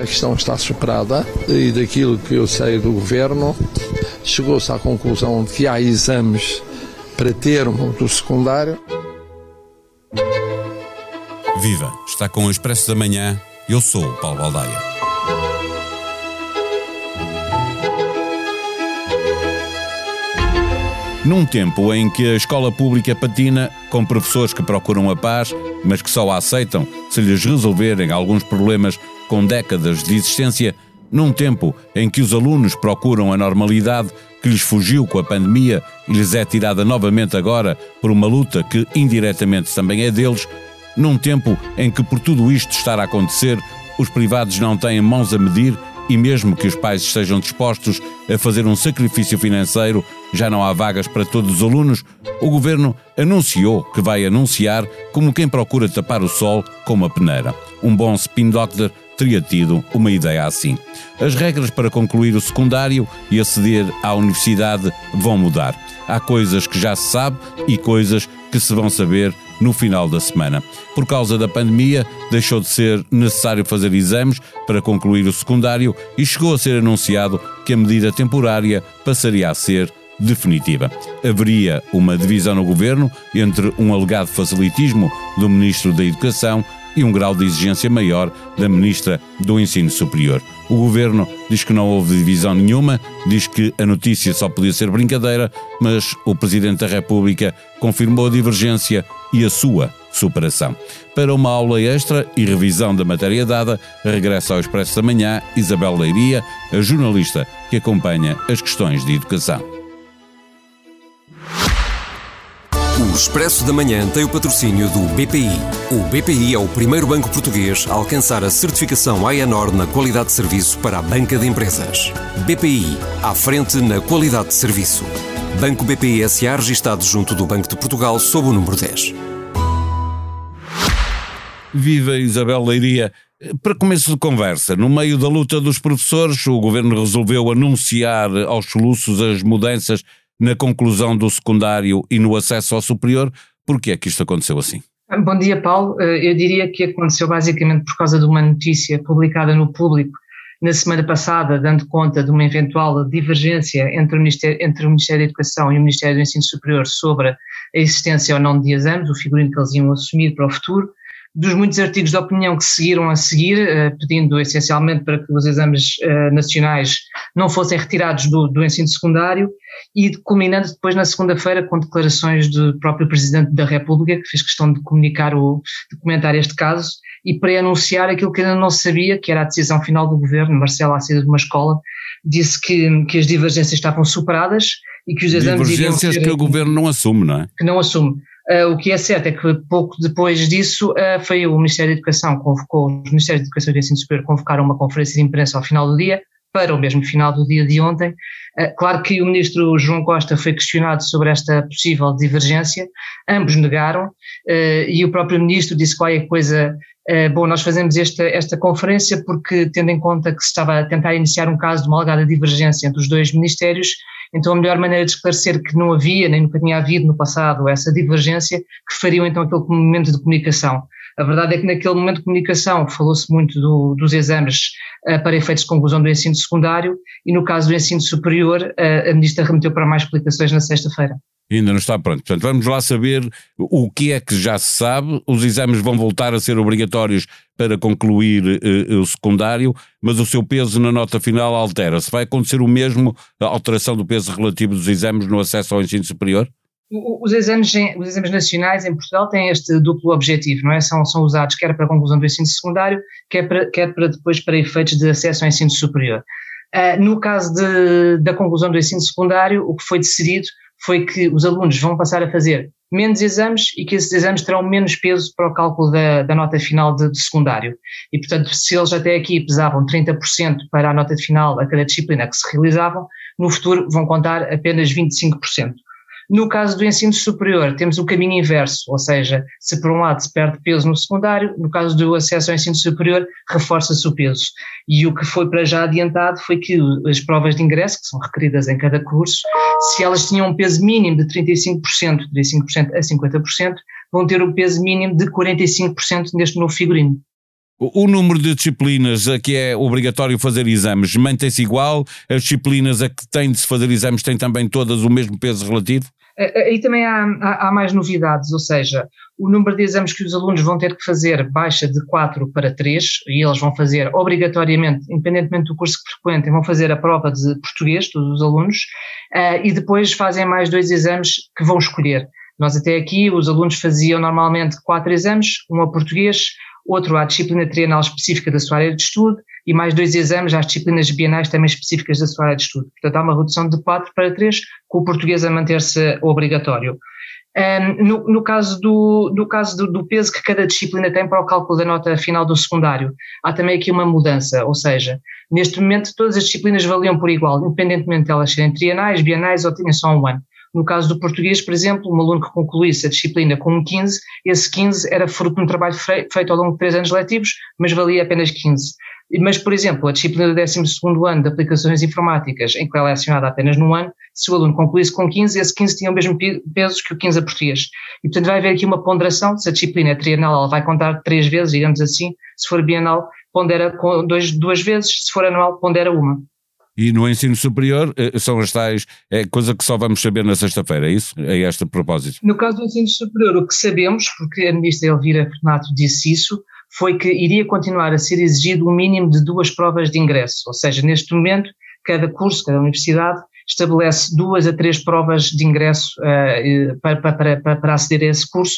A questão está superada e daquilo que eu sei do governo, chegou-se à conclusão de que há exames para termo do secundário. Viva! Está com o Expresso da Manhã. Eu sou o Paulo Baldaia. Num tempo em que a escola pública patina, com professores que procuram a paz, mas que só a aceitam se lhes resolverem alguns problemas com décadas de existência, num tempo em que os alunos procuram a normalidade que lhes fugiu com a pandemia e lhes é tirada novamente agora por uma luta que indiretamente também é deles, num tempo em que por tudo isto estar a acontecer, os privados não têm mãos a medir e mesmo que os pais estejam dispostos a fazer um sacrifício financeiro, já não há vagas para todos os alunos, o governo anunciou que vai anunciar como quem procura tapar o sol com uma peneira. Um bom spin doctor teria tido uma ideia assim. As regras para concluir o secundário e aceder à universidade vão mudar. Há coisas que já se sabe e coisas que se vão saber no final da semana. Por causa da pandemia, deixou de ser necessário fazer exames para concluir o secundário e chegou a ser anunciado que a medida temporária passaria a ser definitiva. Haveria uma divisão no governo entre um alegado facilitismo do Ministro da Educação e um grau de exigência maior da Ministra do Ensino Superior. O governo diz que não houve divisão nenhuma, diz que a notícia só podia ser brincadeira, mas o Presidente da República confirmou a divergência e a sua superação. Para uma aula extra e revisão da matéria dada, regressa ao Expresso da Manhã Isabel Leiria, a jornalista que acompanha as questões de educação. O Expresso da Manhã tem o patrocínio do BPI. O BPI é o primeiro banco português a alcançar a certificação AENOR na qualidade de serviço para a banca de empresas. BPI, à frente na qualidade de serviço. Banco BPI SA registado junto do Banco de Portugal sob o número 10. Viva Isabel Leiria. Para começo de conversa, no meio da luta dos professores, o governo resolveu anunciar aos soluços as mudanças na conclusão do secundário e no acesso ao superior. Por que é que isto aconteceu assim? Bom dia, Paulo. Eh, eu diria que aconteceu basicamente por causa de uma notícia publicada no público na semana passada, dando conta de uma eventual divergência entre o Ministério, entre o Ministério da Educação e o Ministério do Ensino Superior sobre a existência ou não de exames, o figurino que eles iam assumir para o futuro dos muitos artigos de opinião que seguiram a seguir, eh, pedindo essencialmente para que os exames eh, nacionais não fossem retirados do, do ensino secundário e culminando depois na segunda-feira com declarações do próprio Presidente da República, que fez questão de comunicar o, de comentar este caso e pré-anunciar aquilo que ainda não sabia, que era a decisão final do governo, Marcelo, saída de uma escola, disse que, que as divergências estavam superadas e que os exames Divergências que o governo não assume, não é? Que não assume. Uh, o que é certo é que pouco depois disso uh, foi o Ministério da Educação convocou, os Ministérios da Educação e do Ensino Superior convocaram uma conferência de imprensa ao final do dia, para o mesmo final do dia de ontem. Uh, claro que o Ministro João Costa foi questionado sobre esta possível divergência, ambos negaram, e o próprio Ministro disse qualquer coisa Bom, nós fazemos esta, esta conferência porque, tendo em conta que se estava a tentar iniciar um caso de uma alegada divergência entre os dois ministérios, então, a melhor maneira de esclarecer que não havia, nem nunca tinha havido no passado, essa divergência, que fariam então aquele momento de comunicação. A verdade é que naquele momento de comunicação falou-se muito do, dos exames uh, para efeitos de conclusão do ensino secundário e no caso do ensino superior, uh, a ministra remeteu para mais explicações na sexta-feira. Ainda não está pronto. Portanto, vamos lá saber o que é que já se sabe. Os exames vão voltar a ser obrigatórios para concluir uh, o secundário, mas o seu peso na nota final altera-se. Vai acontecer o mesmo, a alteração do peso relativo dos exames no acesso ao ensino superior? Os exames, os exames nacionais em Portugal têm este duplo objetivo, não é? São, são usados quer para a conclusão do ensino secundário, quer para, quer para depois para efeitos de acesso ao ensino superior. Uh, no caso de, da conclusão do ensino secundário, o que foi decidido foi que os alunos vão passar a fazer menos exames e que esses exames terão menos peso para o cálculo da, da nota final de, de, secundário. E, portanto, se eles até aqui pesavam 30% para a nota final a cada disciplina que se realizavam, no futuro vão contar apenas 25%. No caso do ensino superior, temos o caminho inverso, ou seja, se por um lado se perde peso no secundário, no caso do acesso ao ensino superior, reforça-se o peso. E o que foi para já adiantado foi que as provas de ingresso, que são requeridas em cada curso, se elas tinham um peso mínimo de 35%, de 35% a 50%, vão ter um peso mínimo de 45% neste novo figurino. O, número de disciplinas a que é obrigatório fazer exames mantém-se igual? As disciplinas a que têm de se fazer exames têm também todas o mesmo peso relativo? Aí também há, há, mais novidades, ou seja, o número de exames que os alunos vão ter que fazer baixa de 4 para 3, e eles vão fazer obrigatoriamente, independentemente do curso que frequentem, vão fazer a prova de português, todos os alunos, uh, e depois fazem mais dois exames que vão escolher. Nós até aqui, os alunos faziam normalmente quatro exames, um a português, outro à disciplina trienal específica da sua área de estudo e mais dois exames às disciplinas bienais também específicas da sua área de estudo. Portanto, há uma redução de 4 para 3, com o português a manter-se obrigatório. Um, no, no, caso, do, no caso do, do, peso que cada disciplina tem para o cálculo da nota final do secundário, há também aqui uma mudança, ou seja, neste momento todas as disciplinas valiam por igual, independentemente de elas serem trienais, bienais ou tenham só um ano. No caso do português, por exemplo, um aluno que concluísse a disciplina com um 15, esse 15 era fruto de um trabalho feito ao longo de três anos letivos, mas valia apenas 15. Mas, por exemplo, a disciplina do 12 ano de aplicações informáticas, em que é lecionada apenas num ano, se o aluno concluísse com 15, esse 15 tinha o mesmo peso que o 15 a português. E, portanto, vai haver aqui uma ponderação. Se a disciplina é trienal, ela vai contar três vezes, digamos assim. Se for bienal, pondera dois, duas vezes. Se for anual, pondera uma. E no ensino superior eh, são as tais, é coisa que só vamos saber na sexta-feira, é isso? É este propósito? No caso do ensino superior, o que sabemos, porque a ministra Elvira Fernando disse isso, foi que iria continuar a ser exigido um mínimo de duas provas de ingresso, ou seja, neste momento, cada curso, cada universidade estabelece duas a três provas de ingresso uh, para, para, para, para aceder a esse curso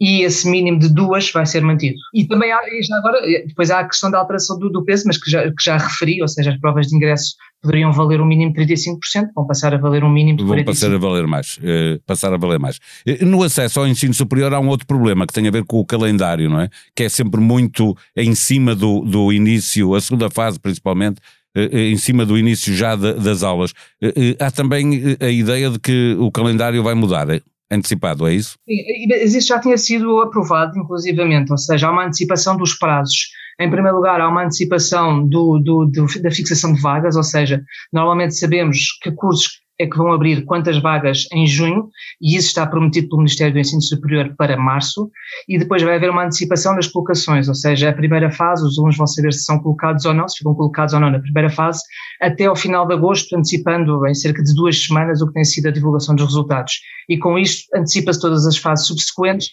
e esse mínimo de duas vai ser mantido. E também há, e já agora, depois há a questão da alteração do, do peso, mas que já, que já referi, ou seja, as provas de ingresso poderiam valer um mínimo de 35%, vão passar a valer um mínimo de 45%. Vão passar a valer mais, uh, passar a valer mais. No acesso ao ensino superior há um outro problema que tem a ver com o calendário, não é? Que é sempre muito em cima do, do início, a segunda fase principalmente, uh, em cima do início já de, das aulas. há também a ideia de que o calendário vai mudar antecipado, é isso? Sim, isso já tinha sido aprovado, inclusivamente, ou seja, há uma antecipação dos prazos. Em primeiro lugar, há uma antecipação do, do, do, da fixação de vagas, ou seja, normalmente sabemos que cursos é que vão abrir quantas vagas em junho, e isso está prometido pelo Ministério do Ensino Superior para março, e depois vai haver uma antecipação das colocações, ou seja, a primeira fase, os alunos vão saber se são colocados ou não, se ficam colocados ou não na primeira fase, até ao final de agosto, antecipando em cerca de duas semanas o que tem sido a divulgação dos resultados. E com isto antecipa-se todas as fases subsequentes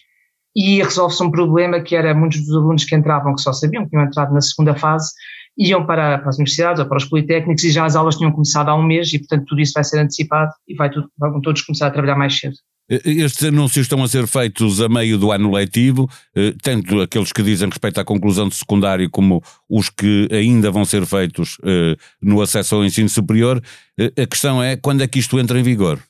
e resolve-se um problema que era muitos dos alunos que entravam, que só sabiam que tinham entrado na segunda fase, iam para, para, as universidades ou para os politécnicos e já as aulas tinham começado há um mês e, portanto, tudo isso vai ser antecipado e vai tudo, vão todos começar a trabalhar mais cedo. Estes anúncios estão a ser feitos a meio do ano letivo, eh, tanto aqueles que dizem respeito à conclusão de secundário como os que ainda vão ser feitos eh, no acesso ao ensino superior. Eh, a questão é quando é que isto entra em vigor?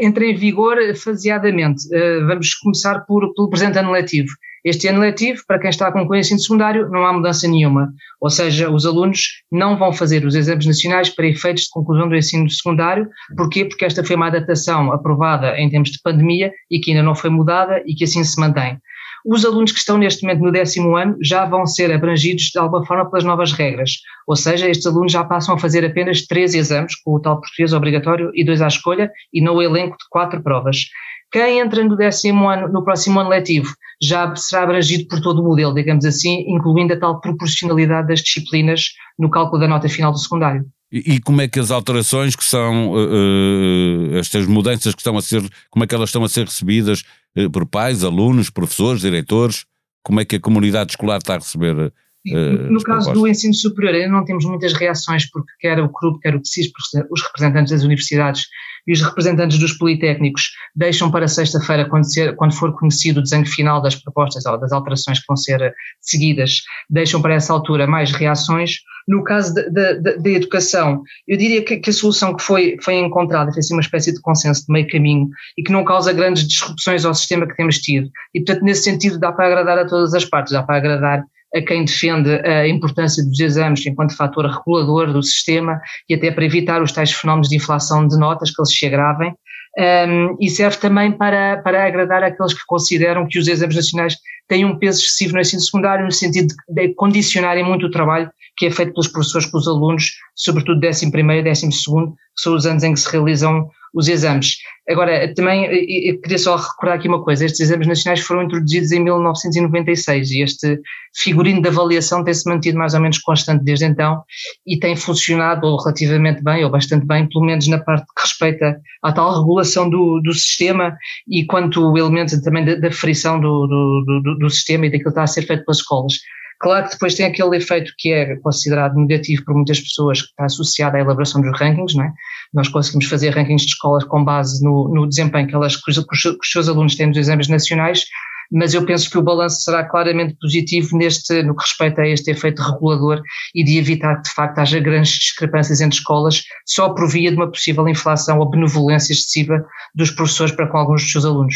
Entra em vigor faseadamente. Vamos começar por, pelo presente ano letivo. Este ano letivo, para quem está com o ensino secundário, não há mudança nenhuma. Ou seja, os alunos não vão fazer os exames nacionais para efeitos de conclusão do ensino secundário. Porquê? Porque esta foi uma adaptação aprovada em tempos de pandemia e que ainda não foi mudada e que assim se mantém. Os alunos que estão neste momento no décimo ano já vão ser abrangidos de alguma forma pelas novas regras. Ou seja, estes alunos já passam a fazer apenas três exames, com o tal português obrigatório e dois à escolha, e não o elenco de quatro provas. Quem entra no décimo ano, no próximo ano letivo, já será abrangido por todo o modelo, digamos assim, incluindo a tal proporcionalidade das disciplinas no cálculo da nota final do secundário. E, e como é que as alterações que são, uh, estas mudanças que estão a ser, como é que elas estão a ser recebidas uh, por pais, alunos, professores, diretores? Como é que a comunidade escolar está a receber Uh, no caso do ensino superior, ainda não temos muitas reações, porque quer o CRUP, quer o CSIS, os representantes das universidades e os representantes dos politécnicos deixam para sexta-feira, quando, quando, for conhecido o desenho final das propostas ou das alterações que vão ser seguidas, deixam para essa altura mais reações. No caso da educação, eu diria que, que, a solução que foi, foi encontrada foi assim uma espécie de consenso de meio caminho e que não causa grandes disrupções ao sistema que temos tido. E, portanto, nesse sentido, dá para agradar a todas as partes, dá para agradar a quem defende a importância dos exames enquanto fator regulador do sistema e até para evitar os tais fenómenos de inflação de notas que eles se agravem. Um, e serve também para, para agradar aqueles que consideram que os exames nacionais têm um peso excessivo no ensino secundário, no sentido de, de condicionarem muito o trabalho que é feito pelos professores com os alunos, sobretudo 11 e 12, que são os anos em que se realizam os exames. Agora, também eu queria só recordar aqui uma coisa: estes exames nacionais foram introduzidos em 1996 e este figurino de avaliação tem-se mantido mais ou menos constante desde então e tem funcionado relativamente bem, ou bastante bem, pelo menos na parte que respeita à tal regulação do, do sistema e quanto o elemento também da, da frição do, do, do, do sistema e daquilo que está a ser feito pelas escolas. Claro que depois tem aquele efeito que é considerado negativo por muitas pessoas, que está associado à elaboração dos rankings, não é? Nós conseguimos fazer rankings de escolas com base no, no desempenho que, elas, que, os, que os seus alunos têm nos exames nacionais, mas eu penso que o balanço será claramente positivo neste, no que respeita a este efeito regulador e de evitar que de facto haja grandes discrepâncias entre escolas só por via de uma possível inflação ou benevolência excessiva dos professores para com alguns dos seus alunos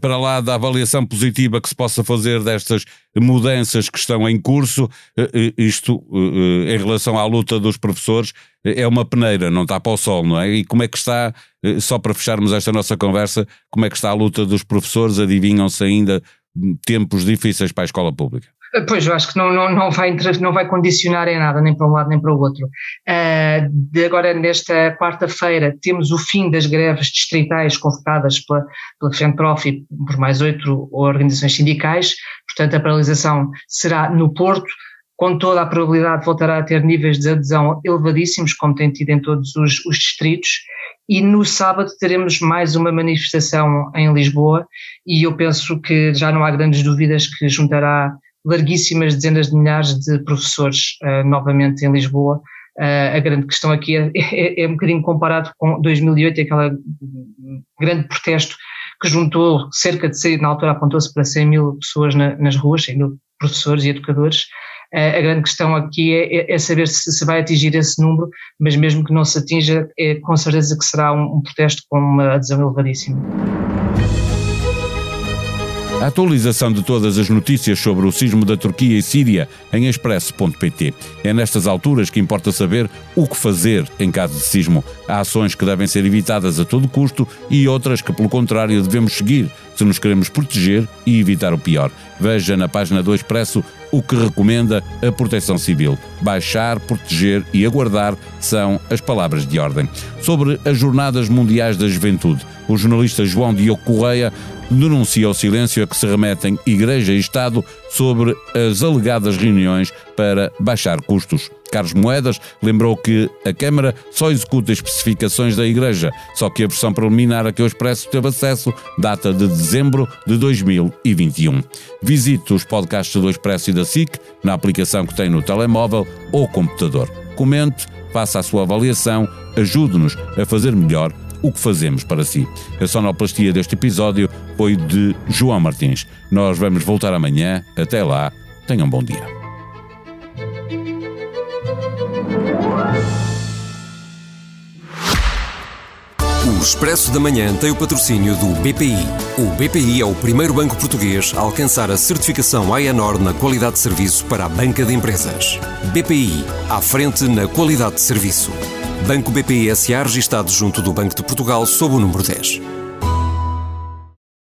para lá da avaliação positiva que se possa fazer destas mudanças que estão em curso, eh, eh, isto eh, em relação à luta dos professores é uma peneira, não está para o sol, não é? E como é que está, só para fecharmos esta nossa conversa, como é que está a luta dos professores? Adivinham-se ainda tempos difíceis para a escola pública? Pois, eu acho que não, não, não, vai, não vai condicionar em nada, nem para um lado nem para o outro. Uh, de agora, nesta quarta-feira, temos o fim das greves distritais convocadas pela, pela FENPROF e por mais oito organizações sindicais, portanto, a paralisação será no Porto, com toda a probabilidade voltará a ter níveis de adesão elevadíssimos, como tem tido em todos os, os distritos, e no sábado teremos mais uma manifestação em Lisboa, e eu penso que já não há grandes dúvidas que juntará larguíssimas dezenas de milhares de professores uh, novamente em Lisboa. Uh, a grande questão aqui é, é, é, um bocadinho comparado com 2008, aquela grande protesto que juntou cerca de, 100, na altura apontou-se para 100 mil pessoas na, nas ruas, 100 mil professores e educadores. Uh, a grande questão aqui é, é, é saber se, se, vai atingir esse número, mas mesmo que não se atinja, é com certeza que será um, um protesto com uma adesão elevadíssima. A atualização de todas as notícias sobre o sismo da Turquia e Síria em expresso.pt. É nestas alturas que importa saber o que fazer em caso de sismo. Há ações que devem ser evitadas a todo custo e outras que, pelo contrário, devemos seguir se nos queremos proteger e evitar o pior. Veja na página do Expresso o que recomenda a Proteção Civil. Baixar, proteger e aguardar são as palavras de ordem. Sobre as Jornadas Mundiais da Juventude, o jornalista João Diogo Correia denuncia o silêncio a que se remetem Igreja e Estado sobre as alegadas reuniões para baixar custos. Carlos Moedas lembrou que a Câmara só executa especificações da Igreja, só que a versão preliminar a que o Expresso teve acesso data de dezembro de 2021. Visite os podcasts do Expresso e da SIC na aplicação que tem no telemóvel ou computador. Comente, faça a sua avaliação, ajude-nos a fazer melhor o que fazemos para si. A sonoplastia deste episódio foi de João Martins. Nós vamos voltar amanhã. Até lá, tenham um bom dia. O Expresso da Manhã tem o patrocínio do BPI. O BPI é o primeiro banco português a alcançar a certificação AENOR na qualidade de serviço para a banca de empresas. BPI, à frente na qualidade de serviço. Banco BPI SA registado junto do Banco de Portugal sob o número 10.